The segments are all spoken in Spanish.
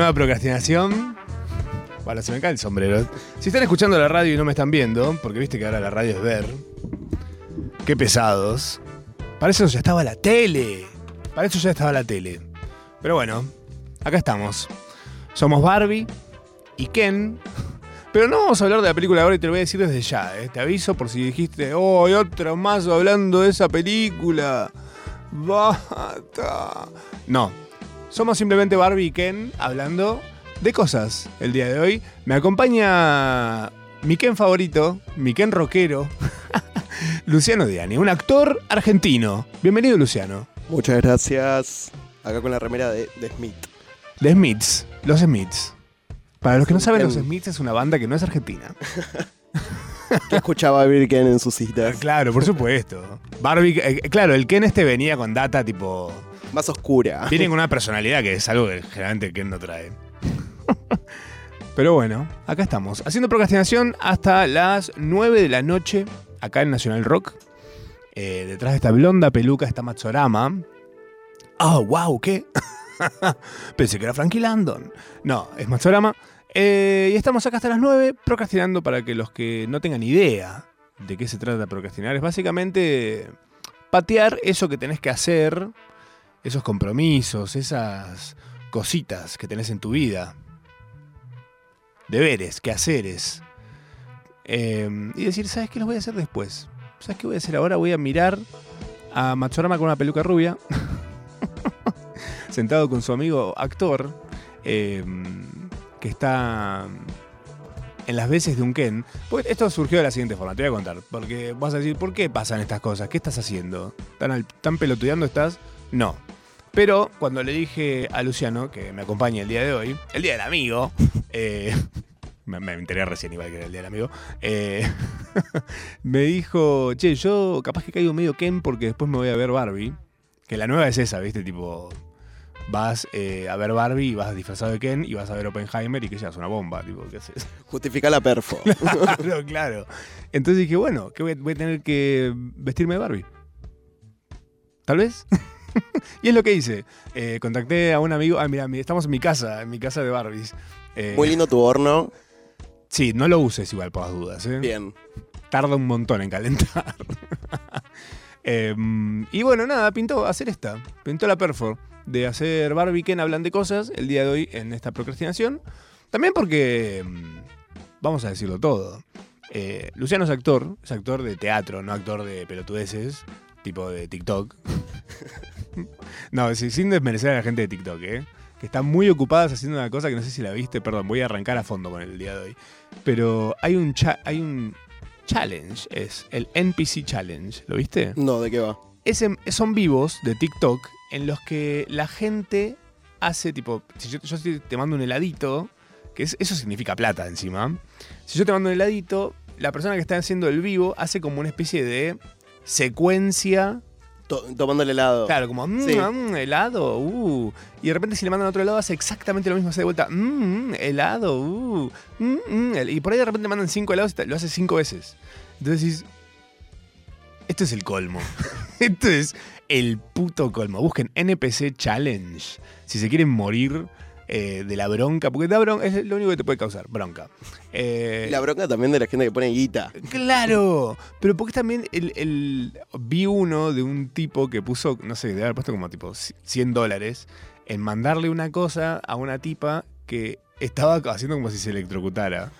nueva procrastinación. Bueno, se me cae el sombrero. Si están escuchando la radio y no me están viendo, porque viste que ahora la radio es ver, qué pesados. Para eso ya estaba la tele. Para eso ya estaba la tele. Pero bueno, acá estamos. Somos Barbie y Ken. Pero no vamos a hablar de la película ahora y te lo voy a decir desde ya. ¿eh? Te aviso por si dijiste, oh, hay otro más hablando de esa película. Basta. No, somos simplemente Barbie y Ken hablando de cosas el día de hoy. Me acompaña mi Ken favorito, mi Ken rockero, Luciano Diani, un actor argentino. Bienvenido, Luciano. Muchas gracias. Acá con la remera de, de Smith. De Smiths, los Smiths. Para los que no saben, Ken. los Smiths es una banda que no es argentina. ¿Qué escuchaba Birken en sus citas? Claro, por supuesto. Barbie, eh, claro, el Ken este venía con data tipo. Más oscura. Viene con una personalidad que es algo que generalmente Ken no trae. Pero bueno, acá estamos, haciendo procrastinación hasta las 9 de la noche, acá en Nacional Rock. Eh, detrás de esta blonda peluca está Matsorama. Oh, wow, ¿qué? Pensé que era Frankie Landon. No, es Matsorama. Eh, y estamos acá hasta las 9 procrastinando para que los que no tengan idea de qué se trata procrastinar es básicamente patear eso que tenés que hacer, esos compromisos, esas cositas que tenés en tu vida. Deberes, quehaceres. Eh, y decir, ¿sabes qué los voy a hacer después? ¿Sabes qué voy a hacer ahora? Voy a mirar a Matsurama con una peluca rubia, sentado con su amigo actor, eh, que está en las veces de un Ken. Pues esto surgió de la siguiente forma, te voy a contar. Porque vas a decir, ¿por qué pasan estas cosas? ¿Qué estás haciendo? ¿Tan, tan pelotudeando estás? No. Pero cuando le dije a Luciano, que me acompaña el día de hoy, el día del amigo, eh, me, me enteré recién igual que era el día del amigo, eh, me dijo, che, yo capaz que caigo medio Ken porque después me voy a ver Barbie. Que la nueva es esa, ¿viste? Tipo, vas eh, a ver Barbie y vas disfrazado de Ken y vas a ver Oppenheimer y que seas una bomba, tipo, ¿qué haces? Justifica la perfo. claro, claro. Entonces dije, bueno, que voy, voy a tener que vestirme de Barbie. Tal vez. y es lo que hice. Eh, contacté a un amigo. Ah, mira, mi- estamos en mi casa, en mi casa de Barbies. Eh, Muy lindo tu horno. Sí, no lo uses igual por las dudas. ¿eh? Bien. Tarda un montón en calentar. Em, y bueno, nada, pintó hacer esta. Pintó la perfor de hacer Barbie Ken hablan de cosas el día de hoy en esta procrastinación. También porque, em, vamos a decirlo todo, eh, Luciano es actor, es actor de teatro, no actor de pelotudeces, tipo de TikTok. no, sin desmerecer a la gente de TikTok, ¿eh? Que están muy ocupadas haciendo una cosa que no sé si la viste, perdón, voy a arrancar a fondo con el día de hoy. Pero hay un, cha- hay un challenge, es el NPC Challenge, ¿lo viste? No, ¿de qué va? Ese- son vivos de TikTok en los que la gente hace tipo, si yo, yo te- te mando un heladito, que es- eso significa plata encima, si yo te mando un heladito, la persona que está haciendo el vivo hace como una especie de secuencia, To- tomando el helado. claro, como mm, Sí. mm, helado, uh, y de repente si le mandan otro helado hace exactamente lo mismo, hace de vuelta, mm, mm, helado, uh, mm, mm, y por ahí de repente mandan cinco helados y lo hace cinco veces. Entonces decís, esto es el colmo. Esto es el puto colmo. Busquen NPC Challenge. Si se quieren morir eh, de la bronca, porque da bronca, es lo único que te puede causar, bronca. Eh, la bronca también de la gente que pone guita. Claro, pero porque también el, el- vi uno de un tipo que puso, no sé, debe haber puesto como tipo 100 dólares en mandarle una cosa a una tipa que estaba haciendo como si se electrocutara.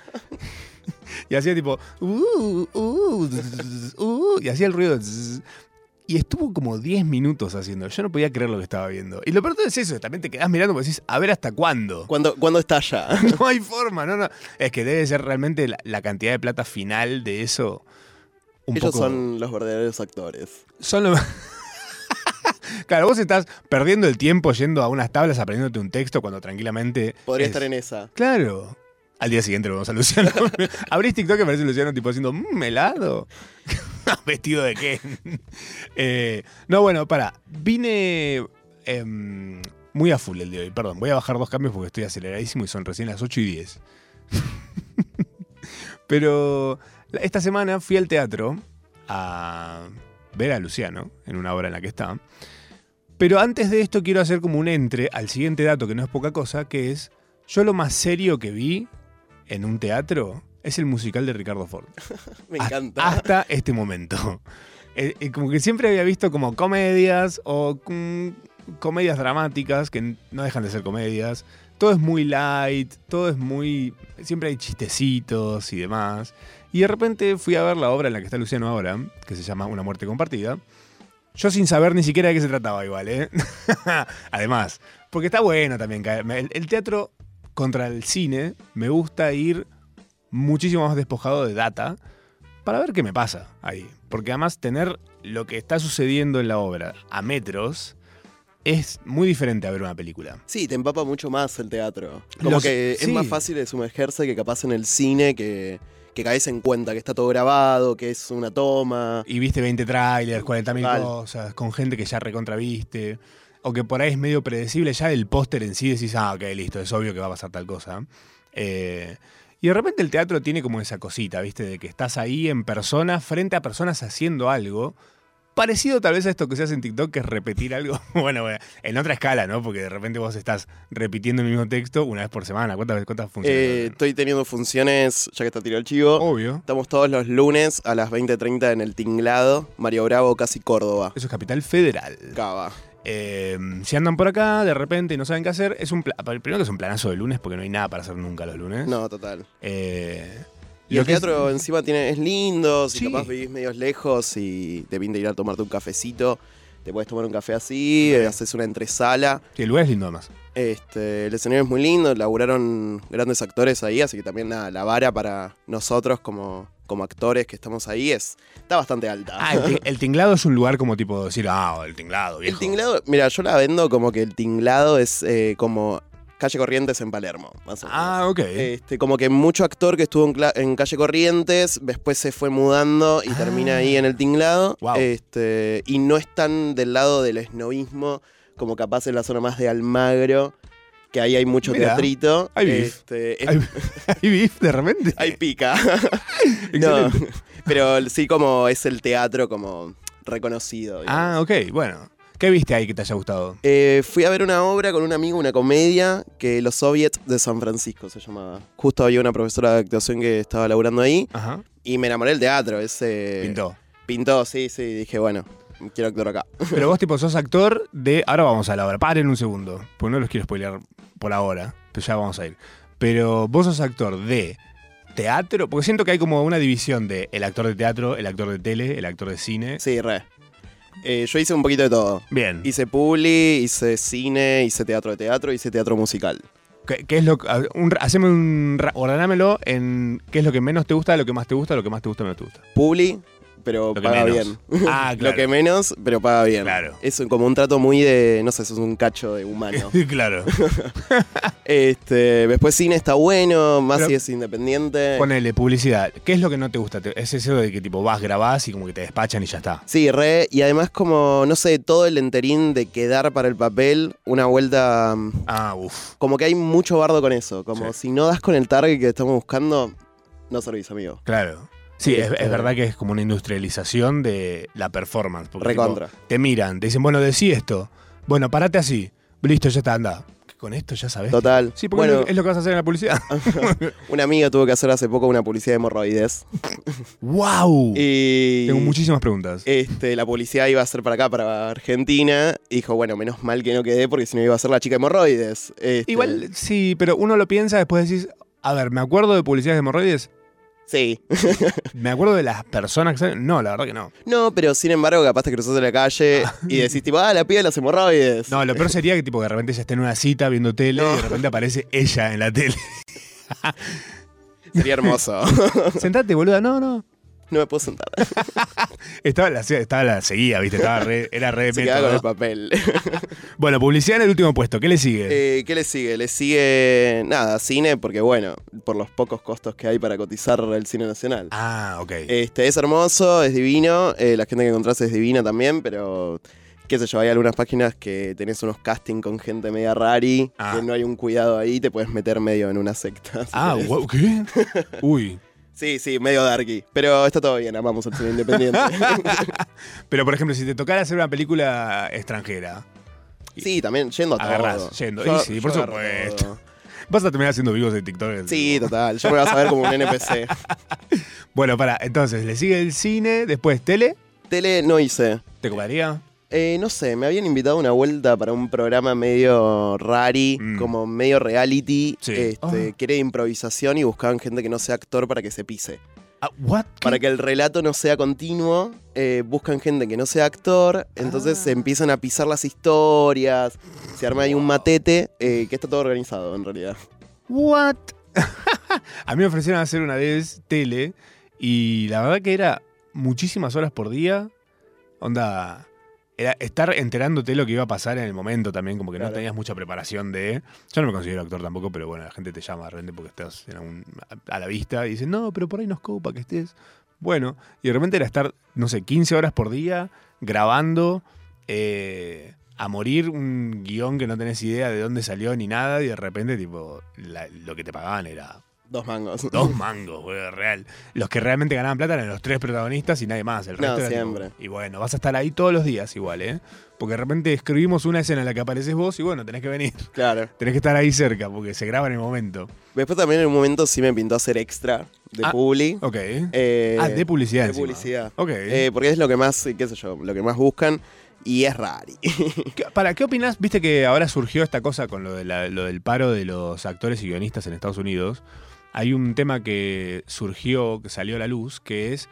y hacía tipo, uh, uh, zzz, uh, y hacía el ruido. Y estuvo como 10 minutos haciendo. Yo no podía creer lo que estaba viendo. Y lo peor es eso, también te quedás mirando porque decís, a ver hasta cuándo. ¿Cuándo, ¿cuándo estalla? No hay forma, no, no. Es que debe ser realmente la, la cantidad de plata final de eso. Un Ellos poco. son los verdaderos actores. son lo- claro, vos estás perdiendo el tiempo yendo a unas tablas aprendiéndote un texto cuando tranquilamente. Podría es- estar en esa. Claro. Al día siguiente lo vemos a Luciano. Abrís TikTok y aparece Luciano tipo haciendo mmm, helado. Vestido de qué. Eh, no, bueno, para. Vine em, muy a full el de hoy. Perdón, voy a bajar dos cambios porque estoy aceleradísimo y son recién las 8 y 10. Pero esta semana fui al teatro a ver a Luciano en una obra en la que está. Pero antes de esto quiero hacer como un entre al siguiente dato, que no es poca cosa, que es, yo lo más serio que vi en un teatro es el musical de Ricardo Ford. Me encanta. Hasta este momento. Eh, eh, como que siempre había visto como comedias o mm, comedias dramáticas que no dejan de ser comedias. Todo es muy light, todo es muy... Siempre hay chistecitos y demás. Y de repente fui a ver la obra en la que está Luciano ahora, que se llama Una muerte compartida. Yo sin saber ni siquiera de qué se trataba igual, ¿eh? Además, porque está bueno también. el teatro contra el cine me gusta ir muchísimo más despojado de data para ver qué me pasa ahí. Porque además tener lo que está sucediendo en la obra a metros es muy diferente a ver una película. Sí, te empapa mucho más el teatro. Como Los- que sí. es más fácil de sumergerse que capaz en el cine que, que caes en cuenta que está todo grabado, que es una toma. Y viste 20 trailers, 40 mil Total. cosas, con gente que ya recontraviste. O que por ahí es medio predecible, ya el póster en sí decís, ah, ok, listo, es obvio que va a pasar tal cosa. Eh, y de repente el teatro tiene como esa cosita, ¿viste? De que estás ahí en persona, frente a personas haciendo algo. Parecido tal vez a esto que se hace en TikTok, que es repetir algo. bueno, en otra escala, ¿no? Porque de repente vos estás repitiendo el mismo texto una vez por semana. ¿Cuántas, veces- cuántas funciones? Eh, estoy teniendo funciones, ya que está tirado el chivo. Obvio. Estamos todos los lunes a las 20.30 en el Tinglado, Mario Bravo, casi Córdoba. Eso es Capital Federal. Cava. Eh, si andan por acá de repente y no saben qué hacer, es un primero que es un planazo de lunes porque no hay nada para hacer nunca los lunes. No, total. Eh, Y el es- teatro encima tiene, es lindo, si Sí. capaz vivís medios lejos y te pinta ir a tomarte un cafecito, te puedes tomar un café así, eh, haces una entresala. sí, el lugar es lindo además. Este, el escenario es muy lindo, laburaron grandes actores ahí, así que también nada, la vara para nosotros como, como actores que estamos ahí es está bastante alta. Ah, el, ti- el tinglado es un lugar como tipo decir, ah, el tinglado, el viejo. tinglado, mira, yo la vendo como que el tinglado es eh, como calle Corrientes en Palermo, más o menos. Ah, ok. Este, como que mucho actor que estuvo en, cla- en calle Corrientes, después se fue mudando y Ah. termina ahí en el tinglado. Wow. Este, y no están del lado del esnovismo, como capaz en la zona más de Almagro, que ahí hay mucho Mirá, teatrito. hay beef. Este, es- ¿Hay, hay beef de repente? hay pica. no, pero sí como es el teatro como reconocido. digamos. Ah, ok, bueno. ¿Qué viste ahí que te haya gustado? Eh, fui a ver una obra con un amigo, una comedia, que Los Soviets de San Francisco se llamaba. Justo había una profesora de actuación que estaba laburando ahí Ajá. y me enamoré del teatro. Ese, Pintó. Pintó, sí, sí. Dije, bueno, quiero actuar acá. Pero vos, tipo, sos actor de. Ahora vamos a la hora. Paren un segundo. Porque no los quiero spoilear por ahora. Pero ya vamos a ir. Pero vos sos actor de teatro. Porque siento que hay como una división de el actor de teatro, el actor de tele, el actor de cine. Sí, re. Eh, yo hice un poquito de todo. Bien. Hice publi, hice cine, hice teatro de teatro, hice teatro musical. ¿Qué, qué es lo un, haceme un. Ordenámelo en qué es lo que menos te gusta, lo que más te gusta, lo que más te gusta, menos te gusta. Publi, pero que paga menos. bien. Ah, claro. Lo que menos, pero paga bien. Claro. Es como un trato muy de, no sé, es un cacho de humano. claro. este, después cine está bueno, más Pero- si es independiente. Ponele publicidad. ¿Qué es lo que no te gusta? ¿Es eso de que tipo vas, grabás y como que te despachan y ya está? Sí, re, y además como, no sé, todo el enterín de quedar para el papel, una vuelta, mm, Ah, uff. como que hay mucho bardo con eso, como Sí. si no das con el target que estamos buscando, no servís, amigo. Claro. Sí, es, Este- es verdad que es como una industrialización de la performance. Porque, Recontra. tipo, te miran, te dicen, bueno, decí esto. Bueno, parate así. Listo, ya está, anda. Con esto ya sabes. Total. Sí, porque bueno, es lo que vas a hacer en la publicidad. una amiga tuvo que hacer hace poco una publicidad de hemorroides. ¡Wow! Y Tengo muchísimas preguntas. este, la publicidad iba a ser para acá, para Argentina. Y dijo, bueno, menos mal que no quedé porque si no iba a ser la chica de hemorroides. Este, Igual, sí, pero uno lo piensa, después decís, a ver, ¿me acuerdo de publicidades de hemorroides? Sí. ¿Me acuerdo de las personas que salen? No, la verdad que no. No, pero sin embargo, capaz te cruzás en la calle y decís, tipo, ah, la piba de los hemorroides. No, lo peor sería que tipo que de repente ella esté en una cita viendo tele No. y de repente aparece ella en la tele. Sería hermoso. Sentate, boluda. No, no. No me puedo sentar. Estaba la, estaba la seguía, ¿viste? Estaba re- era re Se con el papel. Bueno, publicidad en el último puesto. ¿Qué le sigue? Eh, ¿Qué le sigue? Le sigue, nada, cine, porque bueno, por los pocos costos que hay para cotizar el cine nacional. ah, ok. Este, es hermoso, es divino, eh, la gente que encontrás es divina también, pero qué sé yo, hay algunas páginas que tenés unos casting con gente media rari, Ah. que no hay un cuidado ahí, te puedes meter medio en una secta. ah, guau, ¿qué? Uy. Sí, sí, medio darky, pero está todo bien, amamos el cine independiente. Pero, por ejemplo, si te tocara hacer una película extranjera, Sí, también yendo a Agarrás, todo. yendo. Yo- Y sí, por supuesto. todo. Vas a terminar haciendo vivos de TikTok. Sí, total. Yo me vas a ver como un NPC. Bueno, para, entonces, le sigue el cine, después tele. Tele no hice. ¿Te coparía? Eh, no sé, me habían invitado a una vuelta para un programa medio rari, Mm. como medio reality, Sí. este, Ah. que era de improvisación y buscaban gente que no sea actor para que se pise. ¿What? ¿Qué? Para que el relato no sea continuo, eh, buscan gente que no sea actor, entonces Ah. se empiezan a pisar las historias, se arma ahí un matete, eh, que está todo organizado en realidad. ¿What? a mí me ofrecieron hacer una vez tele y la verdad que era muchísimas horas por día. Onda, era estar enterándote lo que iba a pasar en el momento también, como que no tenías mucha preparación de... Yo no me considero actor tampoco, pero bueno, la gente te llama de repente porque estás en algún- a, a la vista y dicen, no, pero por ahí nos copa que estés. Bueno, y de repente era estar, no sé, 15 horas por día grabando eh, a morir un guion que no tenés idea de dónde salió ni nada y de repente tipo la- lo que te pagaban era Dos mangos. dos mangos, güey, real. Los que realmente ganaban plata eran los tres protagonistas y nadie más. El No, resto tipo- siempre. y bueno, vas a estar ahí todos los días igual, ¿eh? Porque de repente escribimos una escena en la que apareces vos y bueno, tenés que venir. Claro. Tenés que estar ahí cerca porque se graba en el momento. Después también en un momento sí me pintó hacer extra de Ah, publi. Ok. Eh, ah, de publicidad. de encima. publicidad. Ok. Eh, porque es lo que más, qué sé yo, lo que más buscan y es rari. ¿Qué- ¿Para qué opinas? Viste que ahora surgió esta cosa con lo, de la- lo del paro de los actores y guionistas en Estados Unidos. Hay un tema que surgió, que salió a la luz, que es.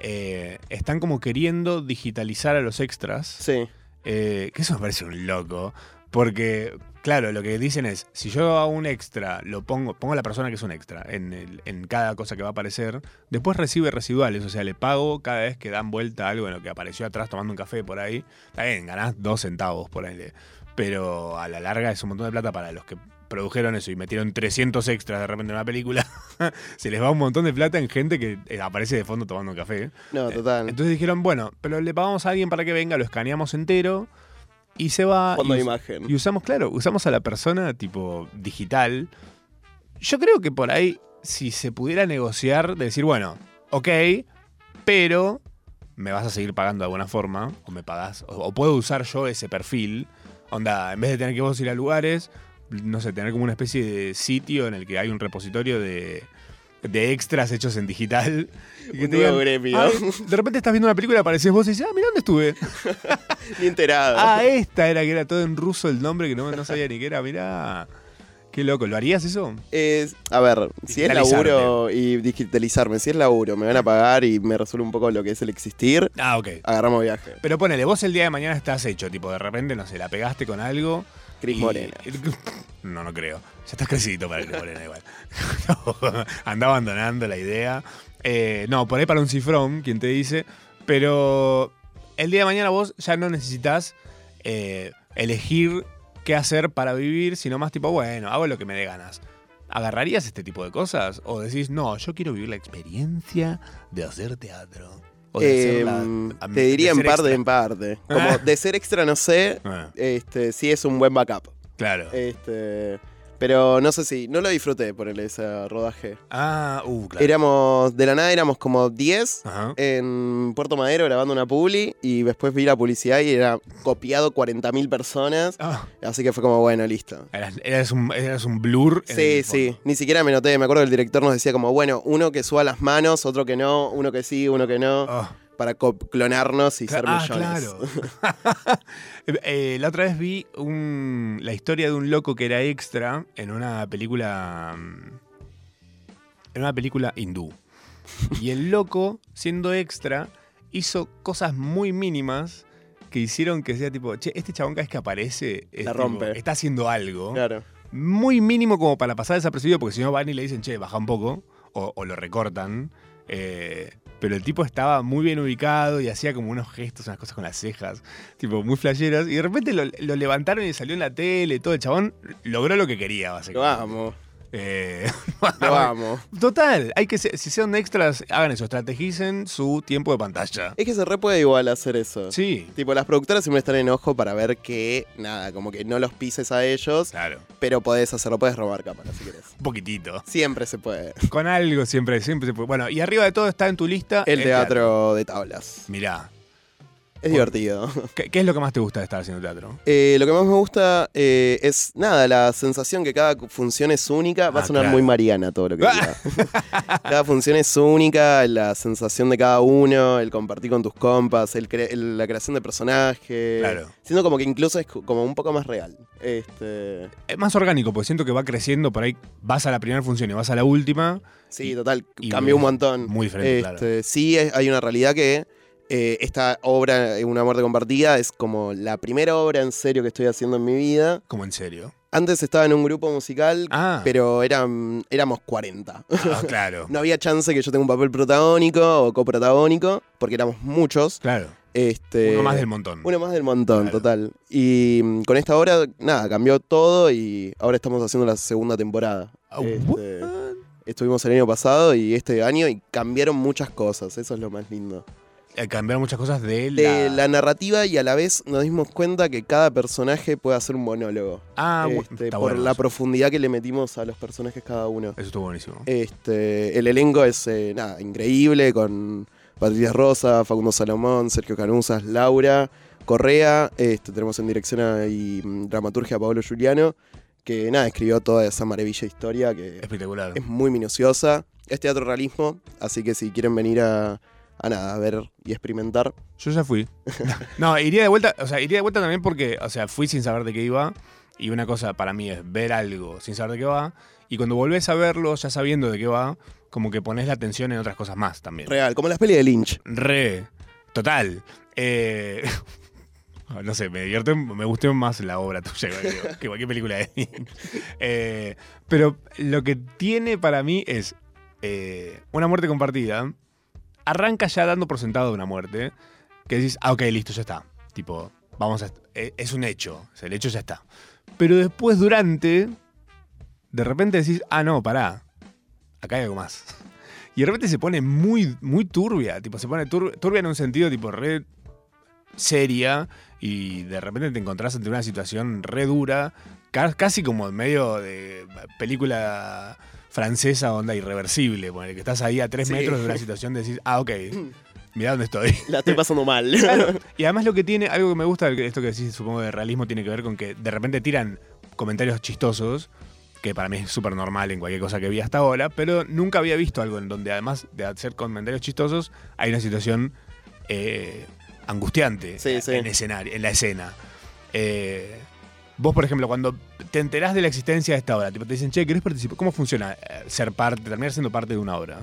eh, están como queriendo digitalizar a los extras. sí. eh, que eso me parece un loco. Porque, claro, lo que dicen es: si yo a un extra lo pongo, pongo a la persona que es un extra en, el- en cada cosa que va a aparecer, después recibe residuales. O sea, le pago cada vez que dan vuelta algo en lo que apareció atrás tomando un café por ahí. Está bien, ganás dos centavos por ahí. Pero a la larga es un montón de plata para los que produjeron eso y metieron 300 extras de repente en una película. Se les va un montón de plata en gente que eh, aparece de fondo tomando un café. No, total. Entonces dijeron, bueno, pero le pagamos a alguien para que venga, lo escaneamos entero y se va. Fondo y, de imagen. y usamos, claro, usamos a la persona tipo digital. Yo creo que por ahí, si se pudiera negociar, de decir, bueno, ok, pero me vas a seguir pagando de alguna forma, o me pagás, o, o puedo usar yo ese perfil. Onda, en vez de tener que vos ir a lugares, no sé, tener como una especie de sitio en el que hay un repositorio de, de extras hechos en digital. Y que Un te nuevo digan, gremio. "Ay, de repente estás viendo una película, apareces vos y dices, ah, mira dónde estuve. Ni enterado. Ah, esta era que era todo en ruso el nombre, que no, no sabía ni qué era. Mirá, qué loco. ¿Lo harías eso? Es- a ver, si es laburo y digitalizarme, si es laburo, me van a pagar y me resuelve un poco lo que es el existir, Ah, ok. agarramos viaje. Pero ponele, vos el día de mañana estás hecho, tipo, de repente, no sé, la pegaste con algo. Cris Morena. No, no creo. Ya estás crecidito para Cris Morena igual. No, anda abandonando la idea. Eh, no, por ahí para un cifrón, quien te dice. Pero el día de mañana vos ya no necesitas eh, elegir qué hacer para vivir, sino más tipo, bueno, hago lo que me dé ganas. ¿Agarrarías este tipo de cosas? ¿O decís, no, yo quiero vivir la experiencia de hacer teatro? La- Em, te diría en parte, extra. en parte. Como Ah. de ser extra, no sé, Ah, este, sí es un buen backup. claro. Este, pero no sé si, no lo disfruté por ese rodaje. Ah, uh, claro. Éramos, de la nada éramos como 10 Ajá. en Puerto Madero grabando una publi y después vi la publicidad y era copiado 40.000 personas. Ah, Así que fue como, bueno, listo. eras, eras un, eras un blur. en Sí, sí, ni siquiera me noté. Me acuerdo que el director nos decía como, bueno, uno que suba las manos, otro que no, uno que sí, uno que no, Ah, para clonarnos y ser ah, millones. claro. Eh, la otra vez vi un- la historia de un loco que era extra en una película. mm, En una película hindú. Y el loco, siendo extra, hizo cosas muy mínimas que hicieron que sea tipo, che, este chabón cada vez que aparece es La tipo, rompe. está haciendo algo. Claro. muy mínimo como para pasar desapercibido, porque si no van y le dicen, che, baja un poco, o, o lo recortan. Eh, pero el tipo estaba muy bien ubicado y hacía como unos gestos, unas cosas con las cejas, tipo muy flasheras. Y de repente lo, lo levantaron y salió en la tele, todo el chabón logró lo que quería, básicamente. amo, Eh, amo. Total, hay que ser- si sean extras, hagan eso, estrategicen su tiempo de pantalla. Es que se re puede igual hacer eso. Sí, Tipo, las productoras siempre están en ojo para ver que, nada, como que no los pises a ellos, claro, pero podés hacerlo, podés robar cámara si querés. un poquitito. Siempre se puede. Con algo siempre, siempre se puede. Bueno, y arriba de todo está en tu lista El teatro de tablas. Mirá. Es divertido. ¿Qué, qué es lo que más te gusta de estar haciendo teatro? Eh, lo que más me gusta eh, es, nada, la sensación que cada función es única. Va Ah, a sonar claro. muy mariana todo lo que diga. cada función es única, la sensación de cada uno, el compartir con tus compas, el cre- el- la creación de personajes. Claro. Siento como que incluso es co- como un poco más real. Este, Es más orgánico, porque siento que va creciendo por ahí. Vas a la primera función y vas a la última. sí, total, y cambió un montón. Muy diferente, claro. Este, Sí, hay una realidad que eh, esta obra, eh, Una muerte compartida, es como la primera obra en serio que estoy haciendo en mi vida. Como en serio. Antes estaba en un grupo musical, Ah, pero eran, éramos 40. ah, claro. No había chance que yo tenga un papel protagónico o coprotagónico, porque éramos muchos. Claro. Este, Uno más del montón. Uno más del montón, Claro. total. Y mm, con esta obra, nada, cambió todo y ahora estamos haciendo la segunda temporada. Ah, Este, estuvimos el año pasado y este año y cambiaron muchas cosas, eso es lo más lindo. Eh, Cambiaron muchas cosas de De la... la narrativa y a la vez nos dimos cuenta que cada personaje puede hacer un monólogo. Ah, Este, por bueno la profundidad que le metimos a los personajes cada uno. Eso estuvo buenísimo. Este, el elenco es eh, nada, increíble con Patricia Rosa, Facundo Salomón, Sergio Canuzas, Laura Correa. Este, tenemos en dirección a- y mm, dramaturgia a Pablo Giuliano, que nada, escribió toda esa maravilla historia que Espectacular. es muy minuciosa. Es teatro realismo, así que si quieren venir a, a nada, a ver y experimentar. Yo ya fui. no, iría de vuelta, o sea, iría de vuelta también porque, o sea, fui sin saber de qué iba. Y una cosa para mí es ver algo sin saber de qué va. Y cuando volvés a verlo, ya sabiendo de qué va, como que pones la atención en otras cosas más también. Real, como las pelis de Lynch. Re. Total. Eh, no sé, me divierte, me gustó más la obra tuya que, cualquier película de Lynch. Eh, pero lo que tiene para mí es eh, una muerte compartida. Arranca ya dando por sentado una muerte. Que decís, ah, ok, listo, ya está. Tipo, vamos a. eh, Es un hecho. El hecho ya está. Pero después, durante. De repente decís, ah, no, pará. Acá hay algo más. Y de repente se pone muy, muy turbia. Tipo, se pone tur- turbia en un sentido, tipo, re seria. Y de repente te encontrás ante una situación re dura. ca- Casi como en medio de película francesa onda irreversible. Ponele, que estás ahí a tres Sí. metros de una situación de decís, ah, ok, mirá dónde estoy. La estoy pasando mal. Claro. Y además lo que tiene, algo que me gusta, de esto que decís, supongo de realismo, tiene que ver con que de repente tiran comentarios chistosos, que para mí es súper normal en cualquier cosa que vi hasta ahora, pero nunca había visto algo en donde además de hacer comentarios chistosos, hay una situación eh, angustiante Sí, sí. en escenario, en la escena. Eh, vos, por ejemplo, cuando te enterás de la existencia de esta obra, tipo, te dicen, che, ¿querés participar? ¿Cómo funciona eh, ser parte, terminar siendo parte de una obra?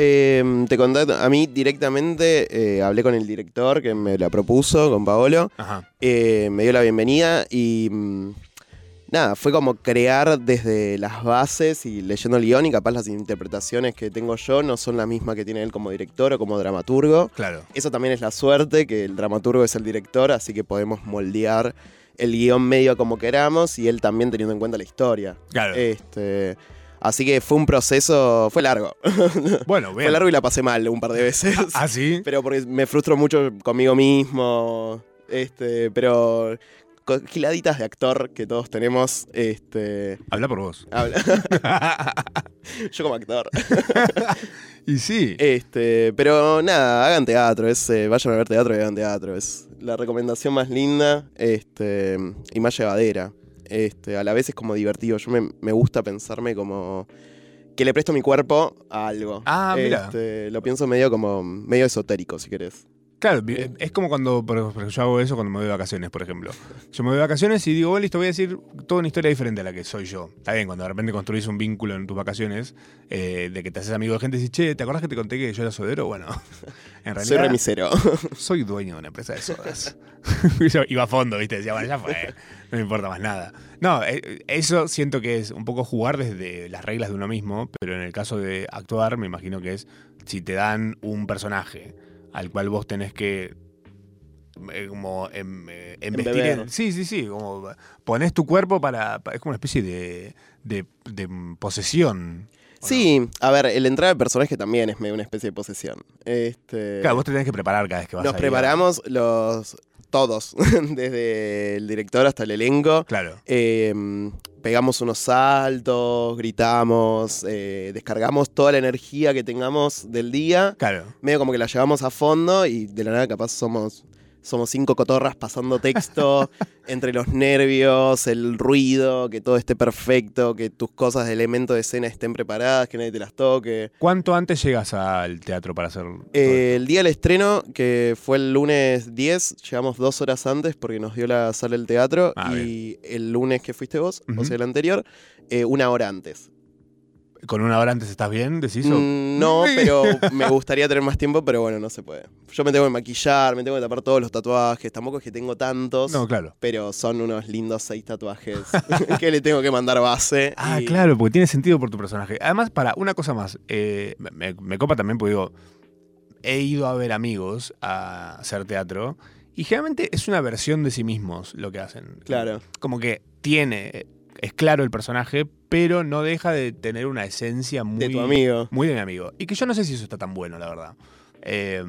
Eh, te conté, a mí directamente eh, hablé con el director que me la propuso, con Paolo. Ajá. eh, me dio la bienvenida y mm, nada, fue como crear desde las bases y leyendo el guion y capaz las interpretaciones que tengo yo no son las mismas que tiene él como director o como dramaturgo. Claro. Eso también es la suerte, que el dramaturgo es el director, así que podemos moldear el guion medio como queramos y él también teniendo en cuenta la historia. Claro. Este, así que fue un proceso, fue largo. bueno, fue bien. largo y la pasé mal un par de veces. ¿Ah, sí? Pero porque me frustro mucho conmigo mismo. Este, pero giladitas de actor que todos tenemos. Este. Habla por vos. habla- Yo como actor. y sí. Este, pero nada, hagan teatro, es, eh, vayan a ver teatro y hagan teatro. Es la recomendación más linda este, y más llevadera. Este, a la vez es como divertido. Yo me, me gusta pensarme como que le presto mi cuerpo a algo. Ah, mira. Este, lo pienso medio como medio esotérico, si querés. Claro, es como cuando, ejemplo, yo hago eso cuando me voy de vacaciones, por ejemplo. Yo me voy de vacaciones y digo, bueno, listo, voy a decir toda una historia diferente a la que soy yo. Está bien, cuando de repente construís un vínculo en tus vacaciones, eh, de que te haces amigo de gente y dices, che, ¿te acordás que te conté que yo era sodero? Bueno, en Soy realidad remisero. soy dueño de una empresa de sodas. Iba a fondo, ¿viste? Decía, bueno, ya fue, no me importa más nada. No, eh, eso siento que es un poco jugar desde las reglas de uno mismo, pero en el caso de actuar, me imagino que es si te dan un personaje al cual vos tenés que eh, como em, eh, embestir Embeber. en- sí, sí, sí, como pones tu cuerpo para, pa- es como una especie de, de, de posesión. ¿o Sí, a ver, el entrar al personaje también es medio una especie de posesión. Este? Claro, vos te tenés que preparar cada vez que vas nos a- preparamos los todos, desde el director hasta el elenco. Claro. Eh, pegamos unos saltos, gritamos, eh, descargamos toda la energía que tengamos del día. Claro. Medio como que la llevamos a fondo y de la nada capaz somos somos cinco cotorras pasando texto entre los nervios, el ruido, que todo esté perfecto, que tus cosas de elemento de escena estén preparadas, que nadie te las toque. ¿Cuánto antes llegas al teatro para hacer? Eh, el día del estreno, que fue el lunes 10, llegamos dos horas antes porque nos dio la sala del teatro. Ah, y el lunes que fuiste vos, o sea, el anterior, eh, una hora antes. ¿Con una hora antes estás bien? ¿Decís? o- Mm, no, pero me gustaría tener más tiempo, pero bueno, no se puede. Yo me tengo que maquillar, me tengo que tapar todos los tatuajes. Tampoco es que tengo tantos, No, claro. pero son unos lindos seis tatuajes que le tengo que mandar base. Ah, y- claro, porque tiene sentido por tu personaje. Además, para una cosa más, eh, me, me copa también porque digo, he ido a ver amigos a hacer teatro y generalmente es una versión de sí mismos lo que hacen. Claro. Como que tiene, es claro el personaje, pero no deja de tener una esencia muy, De tu amigo. muy de mi amigo. Y que yo no sé si eso está tan bueno, la verdad. Eh,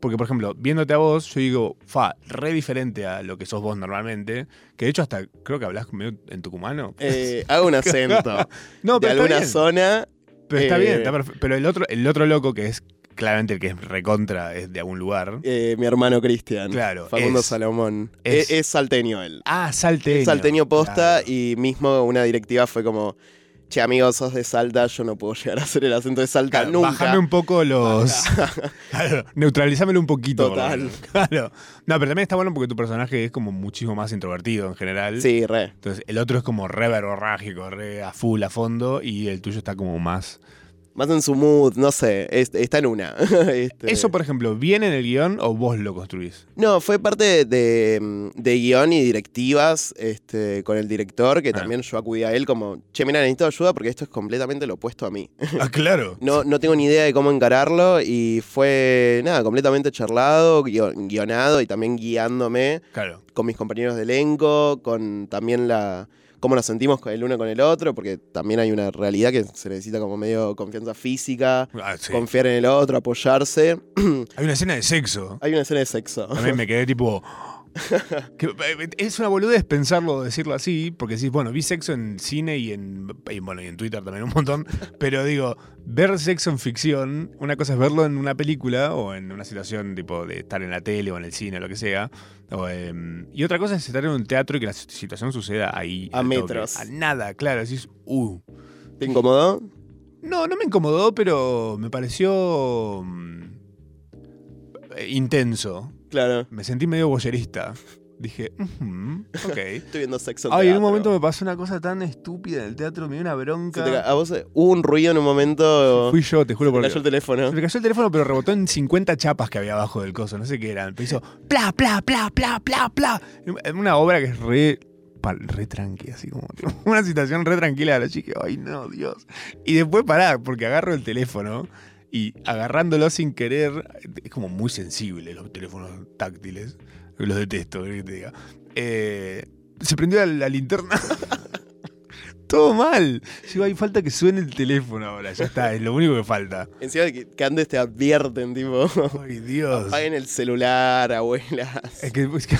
porque, por ejemplo, viéndote a vos, yo digo, fa, re diferente a lo que sos vos normalmente. Que de hecho, hasta creo que hablas medio en tucumano. Eh, hago un acento no, de pero está alguna bien. zona. Pero está eh, bien, está perfe- Pero el otro, el otro loco, que es claramente el que es recontra, es de algún lugar. eh, mi hermano Cristian. Claro, Facundo es- Salomón. es- salteño él. Ah, salteño. Es salteño posta Claro. y mismo una directiva fue como, che amigo, sos de Salta, yo no puedo llegar a hacer el acento de Salta Claro, nunca. Bájame un poco los. claro, neutralizámelo un poquito. Total. Claro. No, pero también está bueno porque tu personaje es como muchísimo más introvertido en general. Sí, re. Entonces, el otro es como re verborrágico, re a full, a fondo, y el tuyo está como más. Más en su mood, no sé, es- está en una. Este, Eso, por ejemplo, ¿viene en el guion o vos lo construís? No, fue parte de, mm, de guion y directivas este, con el director, que Ah. también yo acudí a él como, che, mira, necesito ayuda porque esto es completamente lo opuesto a mí. Ah, claro. No, no tengo ni idea de cómo encararlo y fue, nada, completamente charlado, guio- guionado y también guiándome Claro. con mis compañeros de elenco, con también la cómo nos sentimos el uno con el otro, porque también hay una realidad que se necesita como medio confianza física, Ah, sí. confiar en el otro, apoyarse. Hay una escena de sexo. Hay una escena de sexo. También me quedé tipo. que- eh, es una boludez pensarlo, decirlo así, porque sí, bueno, vi sexo en cine y en, y bueno, y en Twitter también un montón, pero digo, ver sexo en ficción, una cosa es verlo en una película o en una situación tipo de estar en la tele o en el cine o lo que sea, o, em, y otra cosa es estar en un teatro y que la situación suceda ahí. A toque, metros. a nada, claro, decís, uh. ¿Te incomodó? No, no me incomodó, pero me pareció mm, eh, intenso. Claro. Me sentí medio boyerista. Dije, "Ujú, ok. Estoy viendo sexo. en Ay, en un momento me pasó una cosa tan estúpida en el teatro, me dio una bronca. te a vos eh, hubo un ruido en un momento. Fui yo, te juro por cayó el teléfono. Se me cayó el teléfono, pero rebotó en 50 chapas que había abajo del coso, no sé qué eran. Pero hizo pla, pla, pla, pla, pla, pla. Una obra que es re, re tranqui, así como tipo, una situación re tranquila de la chica. Ay, no, Dios. Y después pará, porque agarro el teléfono y agarrándolo sin querer, es como muy sensible los teléfonos táctiles. Los detesto, ¿qué te diga. Eh, se prendió la, la linterna. Todo mal. Digo, hay falta que suene el teléfono ahora, ya está, es lo único que falta. Encima de que, que antes te advierten, tipo. Ay, Dios. Apaguen el celular, abuelas. Es que, es que-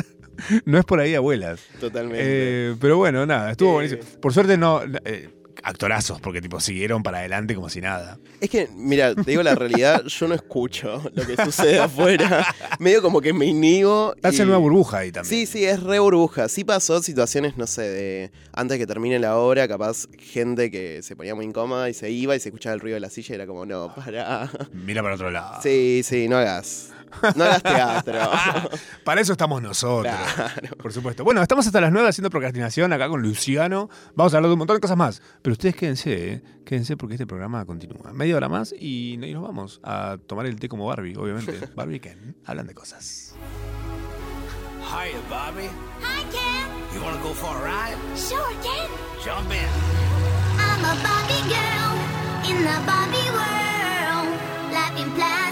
no es por ahí, abuelas. Totalmente. Eh, pero bueno, nada, estuvo Eh. buenísimo. Por suerte no. eh, actorazos, porque tipo siguieron para adelante como si nada. Es que, mira, te digo la realidad, yo no escucho lo que sucede afuera. Medio como que me inhibo. Estás y- en una burbuja ahí también. Sí, sí, es re burbuja. Sí pasó situaciones, no sé, de antes que termine la obra, capaz gente que se ponía muy incómoda y se iba y se escuchaba el ruido de la silla y era como, no, para. Mira para otro lado. Sí, sí, no hagas. No hagas teatro. Para eso estamos nosotros. Claro. Por supuesto. Bueno, estamos hasta las 9 haciendo procrastinación acá con Luciano. Vamos a hablar de un montón de cosas más. Pero ustedes quédense, ¿eh? Quédense porque este programa continúa. Media hora más y, y nos vamos a tomar el té como Barbie, obviamente. Barbie y Ken hablan de cosas. Hiya, Bobby. Hi, Ken. You wanna go for a ride? Sure, Ken. Jump in. I'm a Barbie girl in the Barbie world. Life in plastic,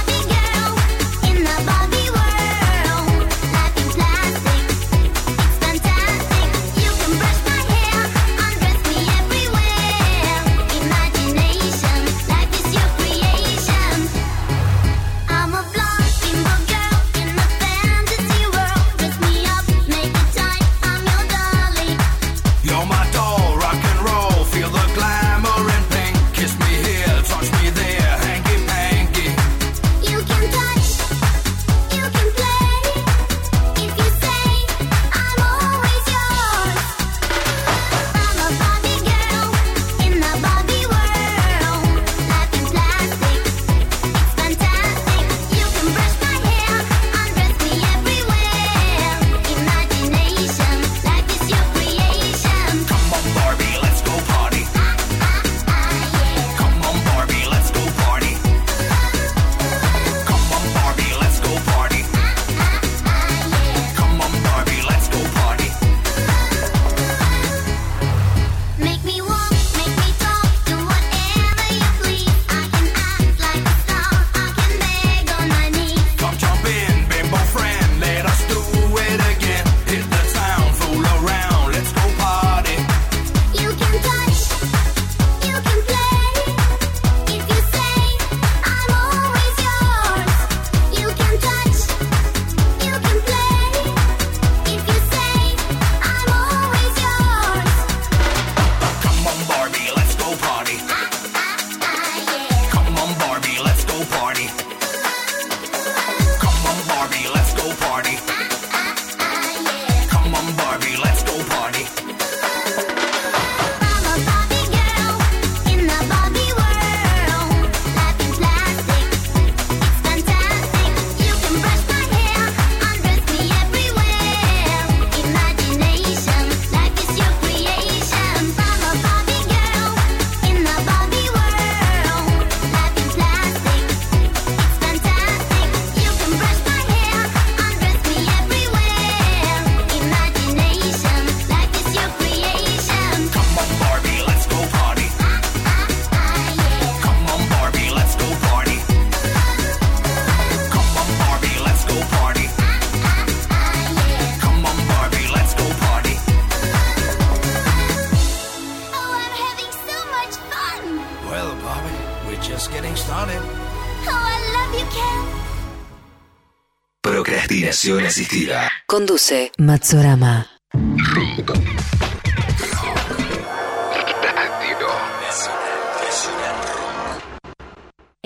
Conduce Matsurama.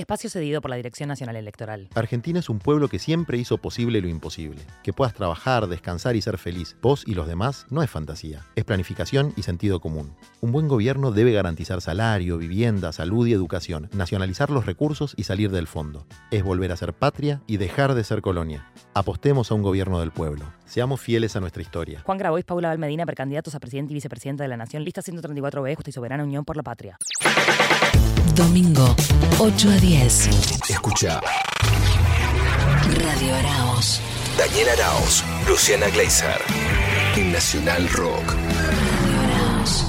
Espacio cedido por la Dirección Nacional Electoral. Argentina es un pueblo que siempre hizo posible lo imposible. Que puedas trabajar, descansar y ser feliz, vos y los demás, no es fantasía, es planificación y sentido común. Un buen gobierno debe garantizar salario, vivienda, salud y educación, nacionalizar los recursos y salir del fondo. Es volver a ser patria y dejar de ser colonia. Apostemos a un gobierno del pueblo. Seamos fieles a nuestra historia. Juan Grabois, Paula Valmedina, precandidatos a presidente y vicepresidenta de la Nación, lista 134B, Justa y Soberana Unión por la Patria. Domingo, 8 a 10. Escucha. Radio Araos. Daniel Arauz, Luciana Gleiser. En Nacional Rock. Radio Araos.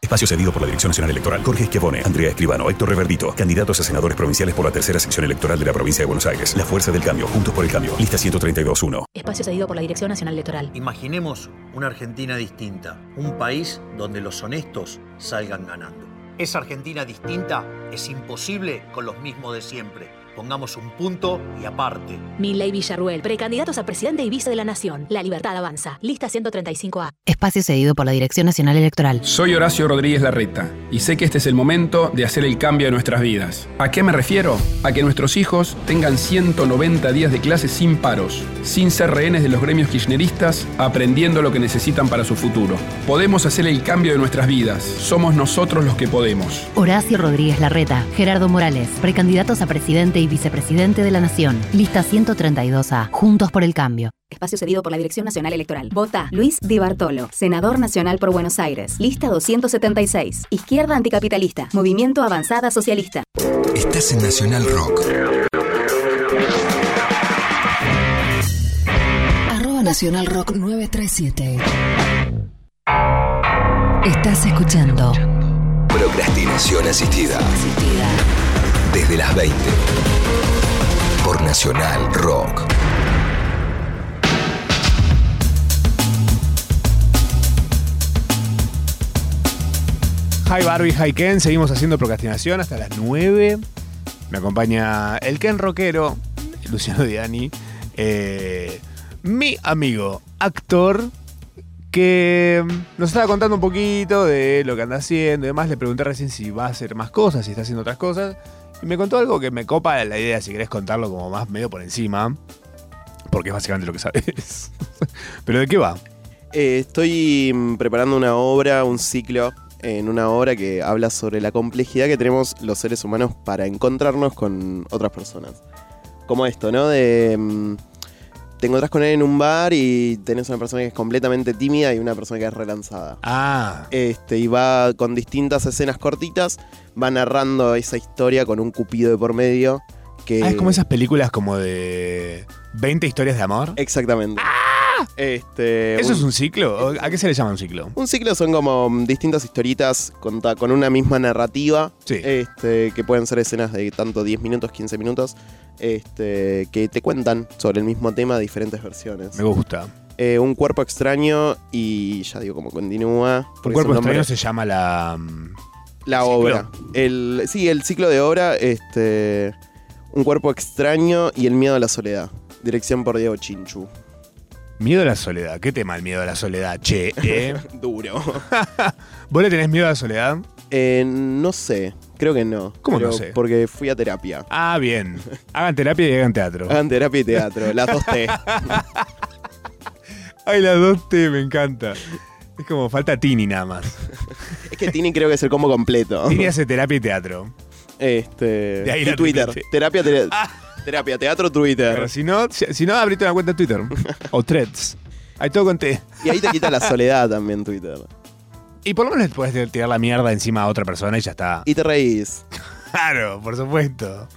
Espacio cedido por la Dirección Nacional Electoral. Jorge Esquiavone, Andrea Escribano, Héctor Reverdito. Candidatos a senadores provinciales por la tercera sección electoral de la provincia de Buenos Aires. La Fuerza del Cambio. Juntos por el Cambio. Lista 132.1. Espacio cedido por la Dirección Nacional Electoral. Imaginemos una Argentina distinta, un país donde los honestos salgan ganando. Esa Argentina distinta es imposible con los mismos de siempre. Pongamos un punto y aparte. Milley Villarruel, precandidatos a presidente y vice de la Nación. La libertad avanza. Lista 135A. Espacio cedido por la Dirección Nacional Electoral. Soy Horacio Rodríguez Larreta y sé que este es el momento de hacer el cambio de nuestras vidas. ¿A qué me refiero? A que nuestros hijos tengan 190 días de clases sin paros, sin ser rehenes de los gremios kirchneristas, aprendiendo lo que necesitan para su futuro. Podemos hacer el cambio de nuestras vidas. Somos nosotros los que podemos. Horacio Rodríguez Larreta, Gerardo Morales, precandidatos a presidente y vicepresidente de la Nación. Lista 132A. Juntos por el cambio. Espacio cedido por la Dirección Nacional Electoral. Vota Luis Di Bartolo, senador nacional por Buenos Aires. Lista 276. Izquierda anticapitalista. Movimiento Avanzada Socialista. Estás en Nacional Rock. Arroba Nacional Rock 937. Estás escuchando. Procrastinación asistida. Desde las 20. Por Nacional Rock. Hi Barbie, hi Ken, seguimos haciendo procrastinación hasta las 9. Me acompaña el Ken rockero, Luciano Diani, eh, mi amigo actor, que nos estaba contando un poquito de lo que anda haciendo y demás. Le pregunté recién si va a hacer más cosas, si está haciendo otras cosas. Y me contó algo que me copa la idea, si querés contarlo como más medio por encima, porque es básicamente lo que sabes. Pero ¿de qué va? Eh, estoy mm, preparando una obra, un ciclo, en una obra que habla sobre la complejidad que tenemos los seres humanos para encontrarnos con otras personas. Como esto, ¿no? De. Te encontrás con él en un bar y tenés una persona que es completamente tímida y una persona que es relanzada. Ah, Este, y va con distintas escenas cortitas, va narrando esa historia con un cupido de por medio. Que... ah, es como esas películas como de 20 historias de amor. Exactamente. Este, ¿Eso es un ciclo? ¿O ¿A qué se le llama un ciclo? Un ciclo son como mm, distintas historitas conta- con una misma narrativa. Sí. Este, que pueden ser escenas de tanto 10 minutos, 15 minutos. Este, que te cuentan sobre el mismo tema diferentes versiones. Me gusta. Eh, un cuerpo extraño y ya digo cómo continúa. Un cuerpo extraño se llama la. mm, La ciclo. obra. El, sí, el ciclo de obra, este. Un cuerpo extraño y el miedo a la soledad. Dirección por Diego Chinchu. Miedo a la soledad. ¿Qué tema el miedo a la soledad? Che, ¿eh? Duro. ¿Vos le tenés miedo a la soledad? Eh, no sé, creo que no. ¿Cómo no sé? Porque fui a terapia. Ah, bien. Hagan terapia y hagan teatro. Hagan terapia y teatro, las dos T. Ay, las dos T, me encanta. Es como falta Tini nada más. Es que Tini creo que es el combo completo. Tini hace terapia y teatro. Este. De ahí y Twitter. Terapia, te- terapia, teatro, Twitter. Pero si no, si, si no, abrite una cuenta en Twitter. o threads. Hay todo con T. Y ahí te quita la soledad también, Twitter. Y por lo menos le puedes tirar la mierda encima a otra persona y ya está. Y te reís. Claro, por supuesto.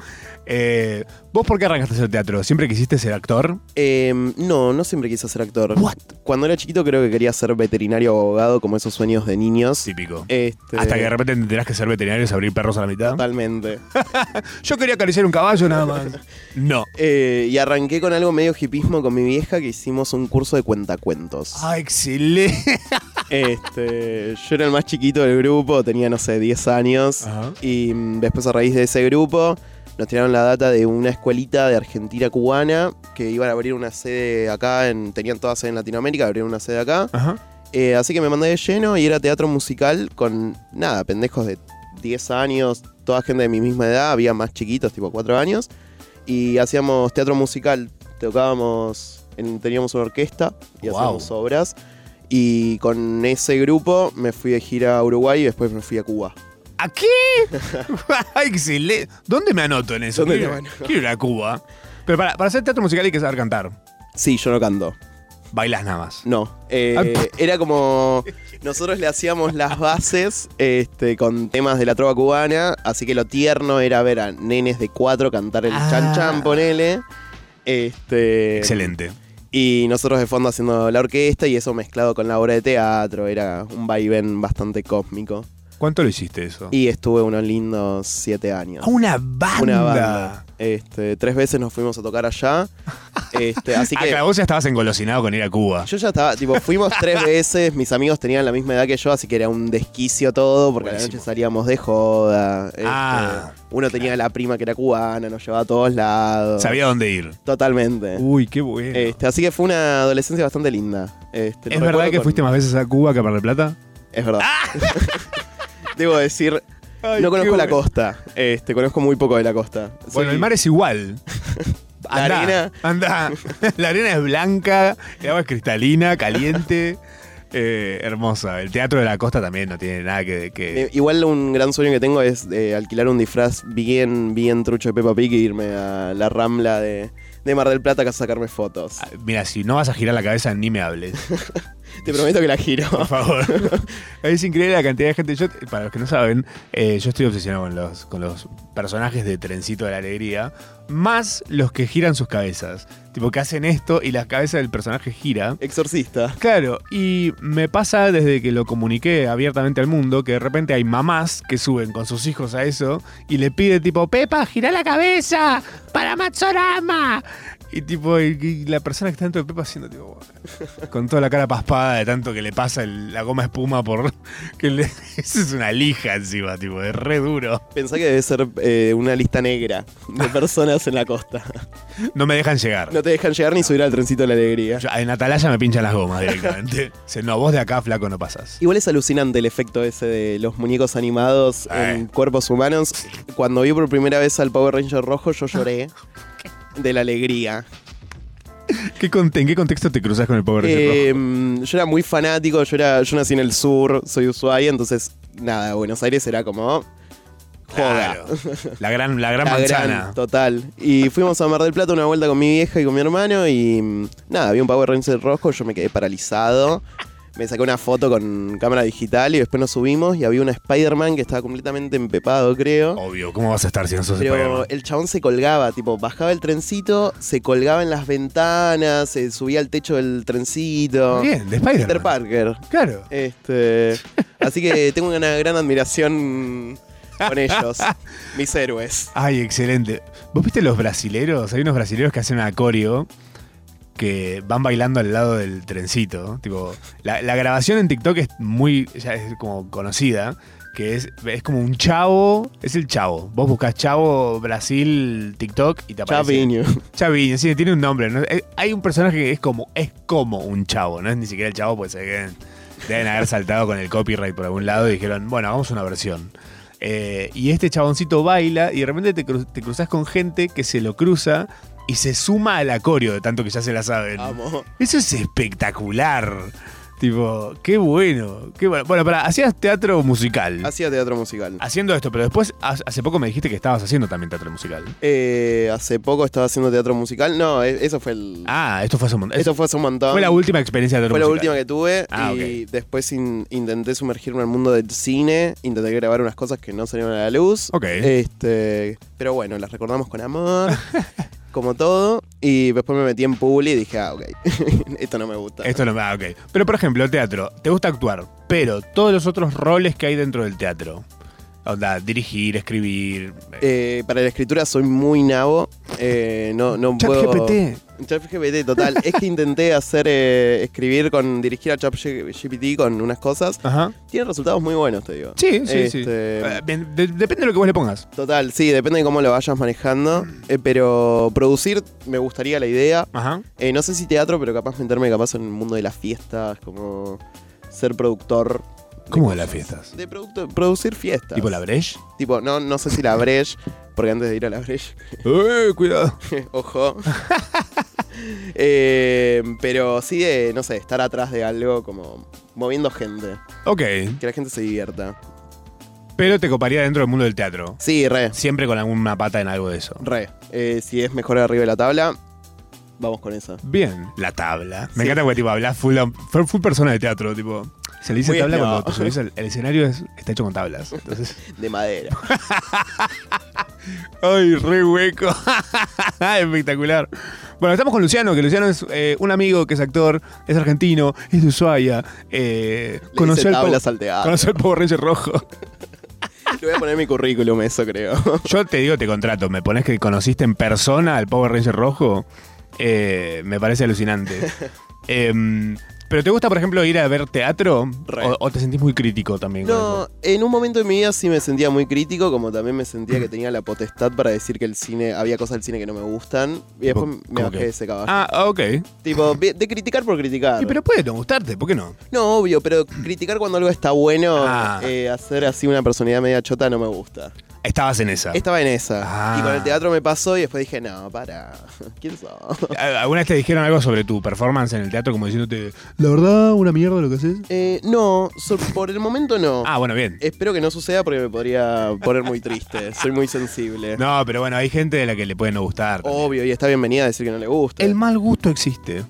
Eh, ¿Vos por qué arrancaste a hacer teatro? ¿Siempre quisiste ser actor? Eh, no, no siempre quise ser actor. Cuando era chiquito creo que quería ser veterinario o abogado, como esos sueños de niños. Típico. Este, Hasta que de repente te enterás que ser veterinario es abrir perros a la mitad. Totalmente. Yo quería acariciar un caballo nada más. No. Eh, y arranqué con algo medio hipismo con mi vieja que hicimos un curso de cuentacuentos. Ah, excelente. Este, yo era el más chiquito del grupo, tenía, no sé, 10 años. Y mm, después a raíz de ese grupo nos tiraron la data de una escuelita de Argentina cubana que iban a abrir una sede acá, en, tenían toda sede en Latinoamérica, abrieron una sede acá. Ajá. Eh, así que me mandé de lleno y era teatro musical con, nada, pendejos de 10 años, toda gente de mi misma edad, había más chiquitos, tipo 4 años. Y hacíamos teatro musical, tocábamos, en- teníamos una orquesta y Wow. hacíamos obras. Y con ese grupo me fui de gira a Uruguay y después me fui a Cuba. ¿A qué? Excelente. ¿Dónde me anoto en eso? ¿Dónde quiero, quiero ir a Cuba. Pero para, para hacer teatro musical hay que saber cantar. Sí, yo no canto. Bailas nada más. No. eh, Ah. era como. Nosotros le hacíamos las bases este, con temas de la trova cubana. Así que lo tierno era ver a nenes de cuatro cantar el Ah. chan chan, ponele. Este. Excelente. Y nosotros de fondo haciendo la orquesta y eso mezclado con la obra de teatro. Era un vaivén bastante cósmico. ¿Cuánto lo hiciste eso? Y estuve unos lindos siete años. ¡Ah, una banda! Una banda. Este, tres veces nos fuimos a tocar allá. Este, así Ah, que. claro, vos ya estabas engolosinado con ir a Cuba. Yo ya estaba, tipo, fuimos tres veces, mis amigos tenían la misma edad que yo, así que era un desquicio todo, porque a la Buenísimo. noche salíamos de joda. este, Ah. uno tenía la prima que era cubana, nos llevaba a todos lados. Sabía dónde ir. Totalmente. Uy, qué bueno. Este, así que fue una adolescencia bastante linda. Este, ¿Es verdad que con- fuiste más veces a Cuba que a Mar del Plata? Es verdad. Debo decir, Ay, no conozco la costa. Este, conozco muy poco de la costa. Bueno, Soy- el mar es igual. La Andá, arena- Anda. La arena es blanca, el agua es cristalina, caliente, eh, hermosa. El teatro de la costa también no tiene nada que. que- Eh, igual un gran sueño que tengo es eh, alquilar un disfraz bien, bien trucho de Peppa Pig e irme a la rambla de, de Mar del Plata a sacarme fotos. Mira, si no vas a girar la cabeza, ni me hables. Te prometo que la giro. Por favor. es increíble la cantidad de gente. Yo, para los que no saben, eh, yo estoy obsesionado con los, con los personajes de Trencito de la Alegría, más los que giran sus cabezas. Tipo, que hacen esto y la cabeza del personaje gira. Exorcista. Claro, y me pasa desde que lo comuniqué abiertamente al mundo que de repente hay mamás que suben con sus hijos a eso y le pide tipo, Pepa, gira la cabeza para Matsorama. Y tipo, y- y la persona que está dentro de Pepa haciendo tipo, con toda la cara paspada de tanto que le pasa el- la goma espuma por... que le- Eso es una lija encima, tipo, es re duro. Pensá que debe ser eh, una lista negra de personas en la costa. No me dejan llegar. No te dejan llegar ni subir al trencito de la alegría. Yo- en Atalaya me pinchan las gomas directamente. Dicen, no, vos de acá, flaco, no pasas. Igual es alucinante el efecto ese de los muñecos animados en cuerpos humanos. Cuando vi por primera vez al Power Ranger rojo, yo lloré de la alegría. ¿Qué ¿En qué contexto te cruzas con el Power Ranger rojo? Eh, yo era muy fanático, yo, era, yo nací en el sur, soy Ushuaia, entonces nada, Buenos Aires era como... Joda. Claro. La gran, la gran La manzana. gran, total. Y fuimos a Mar del Plata una vuelta con mi vieja y con mi hermano y mm, nada, había un Power Ranger rojo, yo me quedé paralizado. Me saqué una foto con cámara digital y después nos subimos y había una Spider-Man que estaba completamente empepado, creo. Obvio, ¿cómo vas a estar si no sos Pero el chabón se colgaba, tipo, bajaba el trencito, se colgaba en las ventanas, se subía al techo del trencito. Bien, de Spider-Man. Peter Parker. Claro. Este, así que tengo una gran admiración con ellos, mis héroes. Ay, excelente. ¿Vos viste los brasileros? Hay unos brasileros que hacen acorio que van bailando al lado del trencito. Tipo, la, la grabación en TikTok es muy, ya es como conocida, que es, es como un chavo, es el chavo. Vos buscás chavo Brasil TikTok y te aparece. Chaviño. Chaviño, sí, tiene un nombre. ¿no? Eh, Hay un personaje que es como, es como un chavo, no es ni siquiera el chavo, pues deben, deben haber saltado con el copyright por algún lado y dijeron, bueno, hagamos una versión. Eh, y este chaboncito baila y de repente te, cru- te cruzas con gente que se lo cruza y se suma al acorio de tanto que ya se la saben. Eso es espectacular. Tipo, qué bueno. Qué bueno. Bueno, para, hacías teatro musical. Hacía teatro musical. Haciendo esto, pero después ha- hace poco me dijiste que estabas haciendo también teatro musical. Eh, hace poco estaba haciendo teatro musical. No, e- eso fue el. Ah, esto fue hace un montón. Esto fue hace un montón. Fue la última experiencia de teatro Fue la musical. última que tuve Ah, y después in- intenté sumergirme al mundo del cine, intenté grabar unas cosas que no salieron a la luz. Ok. Este, pero bueno, las recordamos con amor, como todo, y después me metí en Publi y dije, ah, ok, esto no me gusta. Esto no me ah, ok. Pero por ejemplo, teatro, te gusta actuar, pero todos los otros roles que hay dentro del teatro. Onda, dirigir, escribir. Eh, para la escritura soy muy nabo, eh, no, no puedo... GPT. ChatGPT, total. es que intenté hacer, eh, escribir con, dirigir a ChatGPT con unas cosas. Ajá. Tiene resultados muy buenos, te digo. Sí, sí, sí. Este, Eh, de- depende de lo que vos le pongas. Total, sí, depende de cómo lo vayas manejando. eh, pero producir me gustaría la idea. Ajá. No sé si teatro, pero capaz meterme capaz en el mundo de las fiestas, como ser productor. ¿Cómo de las fiestas? De producto- producir fiestas. ¿Tipo la Breche? Tipo, no, no sé si la Breche, porque antes de ir a la Breche, ¡Eh, cuidado! ojo. Eh, pero sí de, no sé, estar atrás de algo como moviendo gente. Ok. Que la gente se divierta. Pero te coparía dentro del mundo del teatro. Sí, re. Siempre con alguna pata en algo de eso. Re. Eh, si es mejor arriba de la tabla, vamos con esa. Bien. La tabla. Me Sí. encanta porque tipo hablas full, full persona de teatro, tipo. Se le dice Muy tabla cuando te subís al- el escenario es- está hecho con tablas. Entonces. De madera. ¡Ay, re hueco! Espectacular. Bueno, estamos con Luciano, que Luciano es eh, un amigo que es actor, es argentino, es de Ushuaia. Eh, Le conoció, dice el tablas Power- al teatro. conoció el Power Ranger rojo. Le voy a poner mi currículum eso, creo. Yo te digo, te contrato. Me pones que conociste en persona al Power Ranger rojo. eh, me parece alucinante. Em, ¿Pero te gusta, por ejemplo, ir a ver teatro? O, o te sentís muy crítico también? No, en un momento de mi vida sí me sentía muy crítico, como también me sentía que tenía la potestad para decir que el cine, había cosas del cine que no me gustan. Y después me ¿Cómo bajé de ese caballo. Ah, ok. Tipo, de criticar por criticar. Y pero puede no gustarte, ¿por qué no? No, obvio, pero criticar cuando algo está bueno, Ah. eh, hacer así una personalidad media chota no me gusta. Estabas en esa. Estaba en esa. Ah. Y con el teatro me pasó y después dije, no, para. ¿Quién sos? ¿Alguna vez te dijeron algo sobre tu performance en el teatro como diciéndote, la verdad, una mierda lo que haces? Eh, no, so- por el momento no. Ah, bueno, bien. Espero que no suceda porque me podría poner muy triste. Soy muy sensible. No, pero bueno, hay gente de la que le puede no gustar. también. Obvio, y está bienvenida a decir que no le gusta. El mal gusto existe.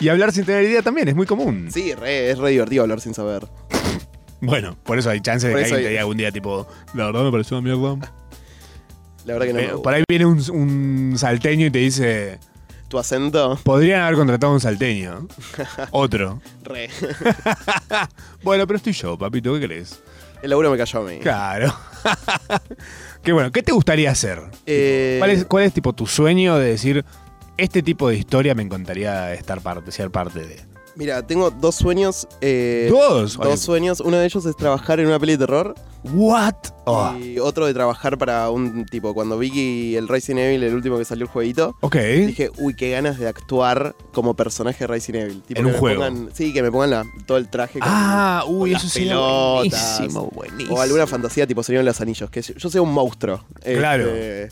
y hablar sin tener idea también es muy común. Sí, re, es re divertido hablar sin saber. Bueno, por eso hay chance de que alguien te diga algún día tipo, la verdad me pareció una mierda. La verdad que no Eh, me por ahí viene un, un salteño y te dice, ¿Tu acento? podrían haber contratado a un salteño. Otro. Re. Bueno, pero estoy yo, papito, ¿qué crees? El laburo me cayó a mí. Claro. Qué bueno, ¿qué te gustaría hacer? Eh, ¿Cuál es, cuál es tipo tu sueño de decir, este tipo de historia me encantaría estar parte, ser parte de? Mira, tengo dos sueños. eh, ¿Dos? Dos sueños. Uno de ellos es trabajar en una peli de terror. ¿What? Oh, Y otro de trabajar para un tipo. Cuando vi el Resident Evil, el último que salió el jueguito, ok. dije, uy, qué ganas de actuar como personaje de Resident Evil. Tipo, En que un me juego. pongan- sí, que me pongan la- todo el traje. Ah, con uy, las eso sería pelotas. buenísimo, buenísimo. O alguna fantasía tipo de los Anillos. Que yo sea un monstruo. Claro. Este,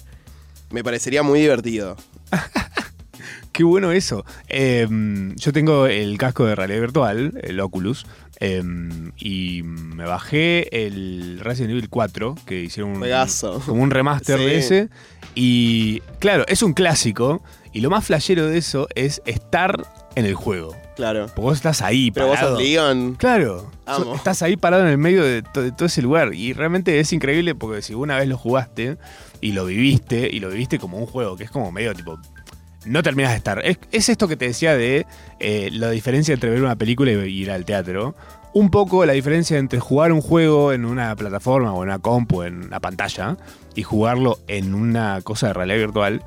me parecería muy divertido. Qué bueno eso. Eh, yo tengo el casco de realidad virtual, el Oculus, eh, y me bajé el Resident Evil 4, que hicieron un, como un remaster Sí. de ese. Y claro, es un clásico, y lo más flashero de eso es estar en el juego. Claro. Porque vos estás ahí, Pero vos parado. sos Leon. Claro, Amo. estás ahí parado en el medio de, to- de todo ese lugar y realmente es increíble porque si una vez lo jugaste y lo viviste y lo viviste como un juego que es como medio tipo no terminas de estar. Es, es esto que te decía de eh, la diferencia entre ver una película y ir al teatro. Un poco la diferencia entre jugar un juego en una plataforma o en una compu, en una pantalla, y jugarlo en una cosa de realidad virtual.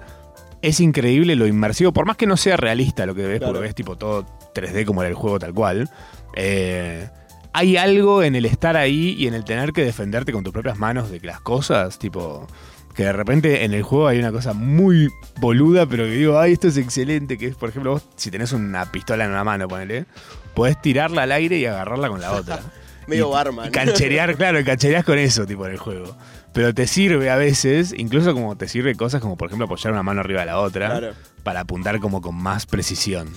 Es increíble lo inmersivo, por más que no sea realista lo que ves, Claro. porque ves tipo todo 3D como era el juego tal cual. eh, hay algo en el estar ahí y en el tener que defenderte con tus propias manos de que las cosas, tipo, que de repente en el juego hay una cosa muy boluda, pero que digo, ay, esto es excelente, que es, por ejemplo, vos, si tenés una pistola en una mano, ponele, podés tirarla al aire y agarrarla con la otra. Medio barman. Y cancherear, claro, y canchereás con eso, tipo, en el juego. Pero te sirve a veces, incluso como te sirve cosas como, por ejemplo, apoyar una mano arriba de la otra, Claro. para apuntar como con más precisión.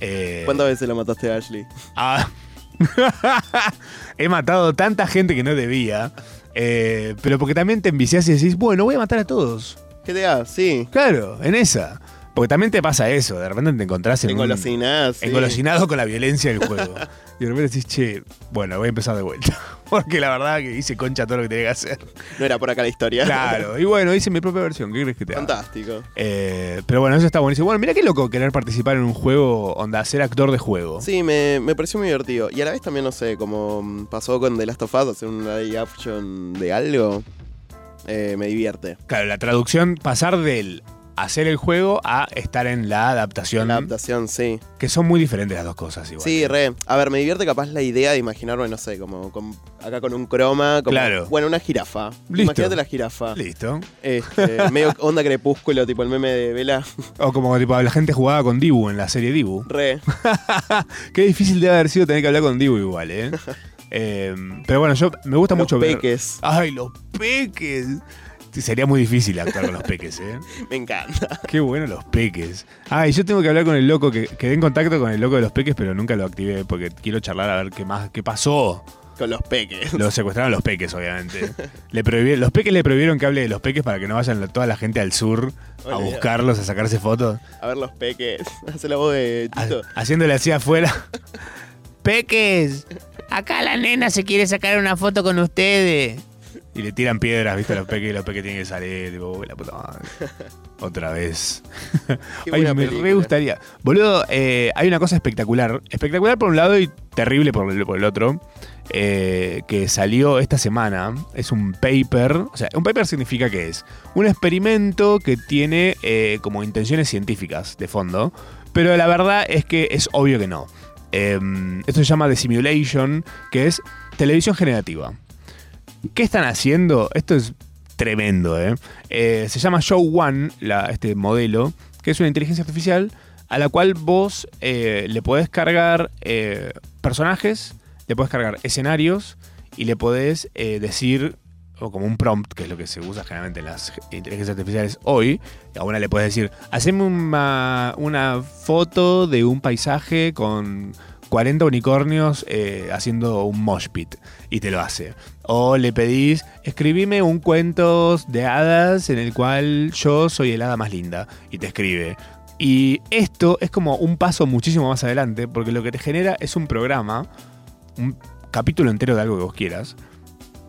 Eh, ¿Cuántas veces la mataste a Ashley? Ah. He matado tanta gente que no debía. Eh, pero porque también te enviciás y decís, bueno, voy a matar a todos. GTA, sí. Claro, en esa. Porque también te pasa eso, de repente te encontrás en un, Engolosinás, sí. engolosinado con la violencia del juego. y de repente decís, che, bueno, voy a empezar de vuelta. Porque la verdad que hice concha todo lo que tenía que hacer. No era por acá la historia. Claro, y bueno, hice mi propia versión. ¿Qué crees que te haga? Fantástico. Eh, pero bueno, eso está buenísimo. Bueno, mira qué loco querer participar en un juego, onda, ser actor de juego. Sí, me, me pareció muy divertido. Y a la vez también, no sé, como pasó con The Last of Us, hacer un live action de algo, eh, me divierte. Claro, la traducción, pasar del hacer el juego a estar en la adaptación. La adaptación, sí. Que son muy diferentes las dos cosas igual. Sí, re. A ver, me divierte capaz la idea de imaginarme, no sé, como con- acá con un croma. Como, Claro. Bueno, una jirafa. Listo. Imagínate la jirafa. Listo. Este, medio onda crepúsculo, tipo el meme de Vela. O como tipo, la gente jugaba con Dibu en la serie Dibu. Re. Qué difícil debe haber sido tener que hablar con Dibu igual, ¿eh? Eh, pero bueno, yo me gusta Los mucho ver. peques. Ay, los peques. Sí, Sería muy difícil actuar con los peques, ¿eh? Me encanta. Qué bueno los peques. Ah, y yo tengo que hablar con el loco, que quedé en contacto con el loco de los peques, pero nunca lo activé porque quiero charlar a ver qué más, qué pasó. Con los peques. Lo secuestraron los peques, obviamente. Le prohibi- los peques le prohibieron que hable de los peques para que no vayan toda la gente al sur a Olvidate. buscarlos, a sacarse fotos. A ver los peques. Hace la voz de Tito. Haciéndole así afuera. ¡Peques! Acá la nena se quiere sacar una foto con ustedes. Y le tiran piedras, ¿viste? A los peques y los peques tienen que salir. Tipo, "Uy, la puta madre". Otra vez. Ay, me película. re gustaría. Boludo, eh, hay una cosa espectacular. Espectacular por un lado y terrible por el, por el otro. eh, que salió esta semana. Es un paper. O sea, un paper significa que es un experimento que tiene eh, como intenciones científicas de fondo. Pero la verdad es que es obvio que no. Eh, esto se llama The Simulation, que es televisión generativa. ¿Qué están haciendo? Esto es tremendo, ¿eh? Eh, se llama Show One, este modelo, que es una inteligencia artificial a la cual vos eh, le podés cargar eh, personajes, le podés cargar escenarios y le podés decir, o como un prompt, que es lo que se usa generalmente en las inteligencias artificiales hoy, a una le podés decir, haceme una foto de un paisaje con 40 unicornios eh, haciendo un mosh pit y te lo hace. O le pedís, escribime un cuento de hadas en el cual yo soy el hada más linda y te escribe. Y esto es como un paso muchísimo más adelante porque lo que te genera es un programa, un capítulo entero de algo que vos quieras.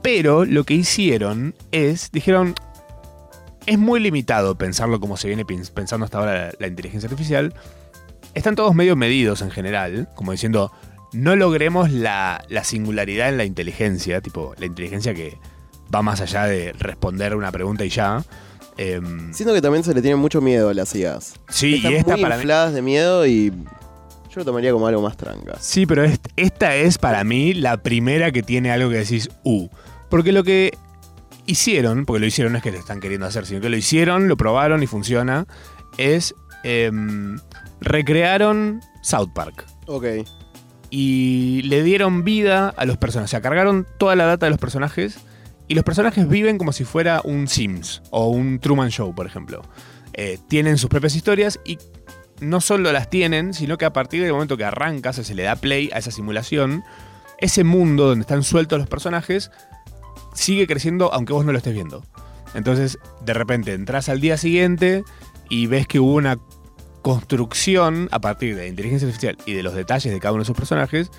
Pero lo que hicieron es, dijeron, es muy limitado pensarlo como se viene pens- pensando hasta ahora la inteligencia artificial. Están todos medio medidos en general, como diciendo, no logremos la, la singularidad en la inteligencia, tipo la inteligencia que va más allá de responder una pregunta y ya. Em, Siento que también se le tiene mucho miedo a las IAs. Sí, Están y esta muy para mí- infladas de miedo y yo lo tomaría como algo más tranca. Sí, pero est- esta es para mí la primera que tiene algo que decís, uh. Porque lo que hicieron, porque lo hicieron no es que lo están queriendo hacer, sino que lo hicieron, lo probaron y funciona, es em, recrearon South Park. Ok. Y le dieron vida a los personajes. O sea, cargaron toda la data de los personajes y los personajes viven como si fuera un Sims o un Truman Show, por ejemplo. Eh, tienen sus propias historias y no solo las tienen, sino que a partir del momento que arrancas, o se le da play a esa simulación, ese mundo donde están sueltos los personajes sigue creciendo aunque vos no lo estés viendo. Entonces, de repente entras al día siguiente y ves que hubo una construcción a partir de la inteligencia artificial y de los detalles de cada uno de sus personajes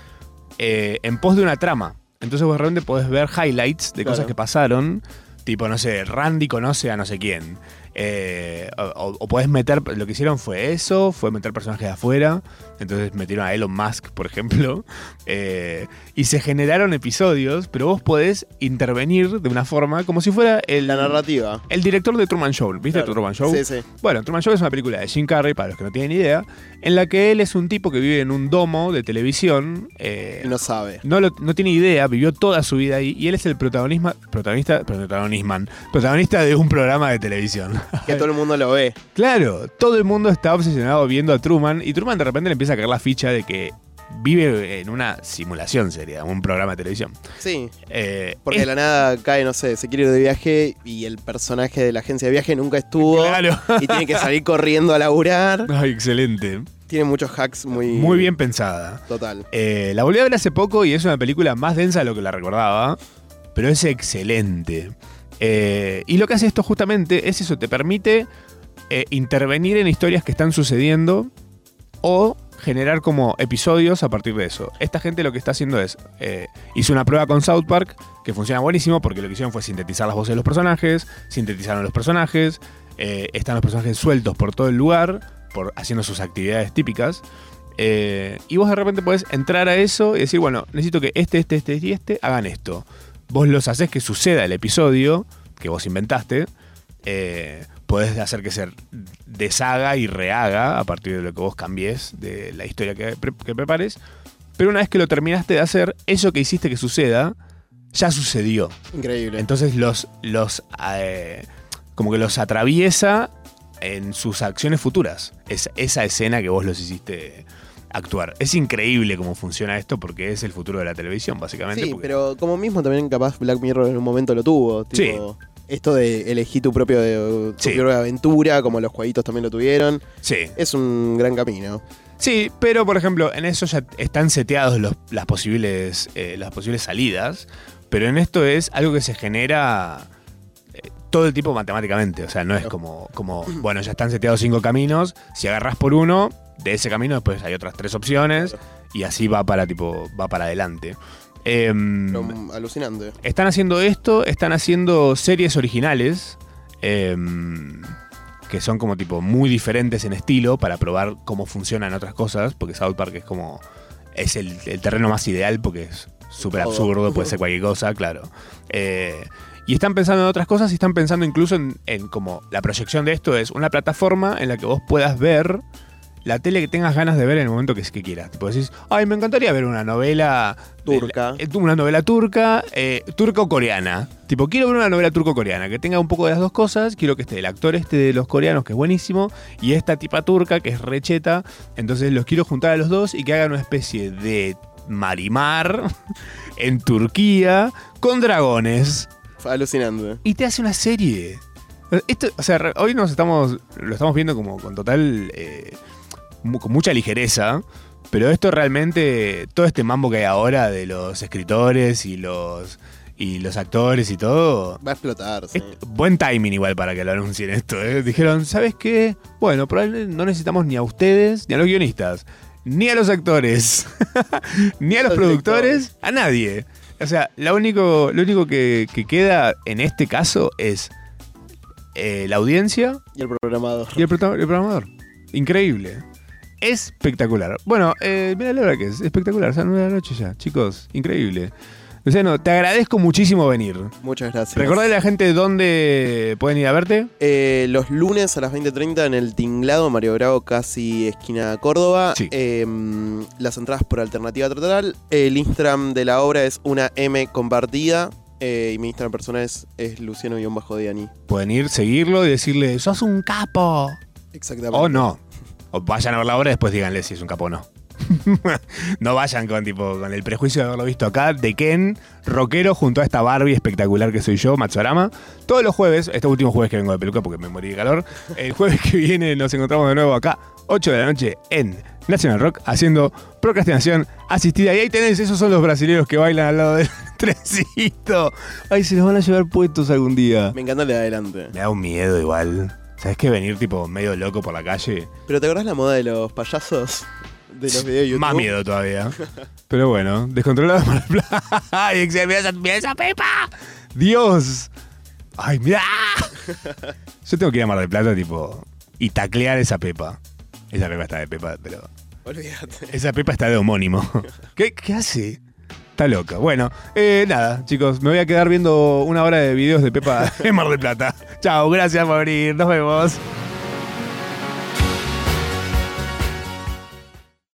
eh, en pos de una trama. Entonces vos de repente podés ver highlights de Claro. cosas que pasaron. Tipo, no sé, Randy conoce a no sé quién. Eh, o, podés meter, lo que hicieron fue eso, fue meter personajes de afuera. Entonces metieron a Elon Musk, por ejemplo. Eh, y se generaron episodios, pero vos podés intervenir de una forma como si fuera el... La narrativa. El director de Truman Show. ¿Viste Claro. Truman Show? Sí, sí. Bueno, Truman Show es una película de Jim Carrey, para los que no tienen idea, en la que él es un tipo que vive en un domo de televisión. eh, no sabe. no, lo- no tiene idea, vivió toda su vida ahí y él es el protagonista, protagonista, protagonisman, protagonista de un programa de televisión. Que todo el mundo lo ve. claro, todo el mundo está obsesionado viendo a Truman y Truman de repente le empieza a caer la ficha de que vive en una simulación sería, un programa de televisión. Sí. Eh, Porque de la nada cae, no sé, se quiere ir de viaje y el personaje de la agencia de viaje nunca estuvo. Claro. Y tiene que salir corriendo a laburar. Ay, excelente. Tiene muchos hacks muy. Muy bien pensada. Total. Eh, la volví a ver hace poco y es una película más densa de lo que la recordaba, pero es excelente. Eh, y lo que hace esto justamente es eso, te permite intervenir en historias que están sucediendo o generar como episodios a partir de eso. Esta gente lo que está haciendo es, eh, hizo una prueba con South Park que funciona buenísimo porque lo que hicieron fue sintetizar las voces de los personajes, sintetizaron los personajes, eh, están los personajes sueltos por todo el lugar, por, haciendo sus actividades típicas. Eh, y vos de repente podés entrar a eso y decir, bueno, necesito que este, este, este y este hagan esto. Vos los haces que suceda el episodio que vos inventaste eh, podés hacer que se deshaga y rehaga a partir de lo que vos cambies de la historia que, pre- que prepares. Pero una vez que lo terminaste de hacer, eso que hiciste que suceda, ya sucedió. Increíble. Entonces los, los eh, como que los atraviesa en sus acciones futuras. Es esa escena que vos los hiciste actuar. Es increíble cómo funciona esto porque es el futuro de la televisión, básicamente. Sí, porque- pero como mismo también capaz Black Mirror en un momento lo tuvo. tipo, Esto de elegir tu propio de, tu Sí. propia aventura, como los jueguitos también lo tuvieron. Sí. Es un gran camino. Sí, pero por ejemplo, en eso ya están seteados los- las, posibles, eh, las posibles salidas, pero en esto es algo que se genera eh, todo el tiempo matemáticamente. O sea, no es como, como, bueno, ya están seteados cinco caminos, si agarras por uno, de ese camino después hay otras tres opciones y así va para, tipo, va para adelante. Em, alucinante. están haciendo esto, están haciendo series originales. em, que son como tipo muy diferentes en estilo para probar cómo funcionan otras cosas, porque South Park es como es el, el terreno más ideal porque es súper absurdo, puede ser cualquier cosa, claro. Eh, y están pensando en otras cosas y están pensando incluso en, en como la proyección de esto es una plataforma en la que vos puedas ver la tele que tengas ganas de ver en el momento que, que quieras. Tipo decís, ay, me encantaría ver una novela Turca. eh, Una novela turca, eh, turca o coreana. Tipo, quiero ver una novela turco-coreana que tenga un poco de las dos cosas. Quiero que esté el actor este de los coreanos, que es buenísimo, y esta tipa turca, que es recheta. Entonces los quiero juntar a los dos y que hagan una especie de marimar en Turquía con dragones. Fue alucinante. Y te hace una serie. Esto, o sea, hoy nos estamos, lo estamos viendo como con total, eh, con mucha ligereza, pero esto realmente, todo este mambo que hay ahora de los escritores y los, y los actores y todo, Va a explotar, sí. buen timing igual para que lo anuncien esto. ¿eh? Dijeron, ¿sabes qué? Bueno, probablemente no necesitamos ni a ustedes, ni a los guionistas, ni a los actores, ni a los Los productores, a nadie. O sea, lo único, lo único que, que queda en este caso es eh, la audiencia Y el programador. y el programador. Increíble. Espectacular. Bueno, eh, mira la hora que es. Espectacular. Son nueve de la noche ya. Chicos, increíble. Luciano, te agradezco muchísimo venir. Muchas gracias. Recordale a la gente dónde pueden ir a verte. Eh, los lunes a las 20.30 en el Tinglado, Mario Bravo, casi esquina Córdoba. Sí. Eh, las entradas por alternativa total. El Instagram de la obra es una M compartida. eh, y mi Instagram personal es, es Luciano-Diani. Pueden ir, seguirlo y decirle, sos un capo. Exactamente. O no. O vayan a ver la obra y después díganle si es un capo o no. no vayan con tipo con el prejuicio de haberlo visto acá, de Ken, rockero, junto a esta Barbie espectacular que soy yo, Matsurama. Todos los jueves, este último jueves que vengo de peluca porque me morí de calor, el jueves que viene nos encontramos de nuevo acá, 8 de la noche, en National Rock, haciendo procrastinación asistida. Y ahí tenés, esos son los brasileños que bailan al lado del trencito. Ay, se los van a llevar puestos algún día. Me encanta el de adelante. Me da un miedo igual. ¿Sabes qué? Venir tipo medio loco por la calle. Pero ¿te acordás la moda de los payasos? De los videos de YouTube. Más miedo todavía. Pero bueno, descontrolado por el. ¡Ay, Excel, mira esa, mira esa pepa! ¡Dios! ¡Ay, mira! Yo tengo que ir a Mar del Plata, tipo, y taclear esa pepa. Esa pepa está de pepa, pero. Olvídate. Esa pepa está de homónimo. ¿Qué, qué hace? Está loca. Bueno, eh, nada, chicos, me voy a quedar viendo una hora de videos de Pepa en Mar del Plata. Chao, gracias por venir. Nos vemos.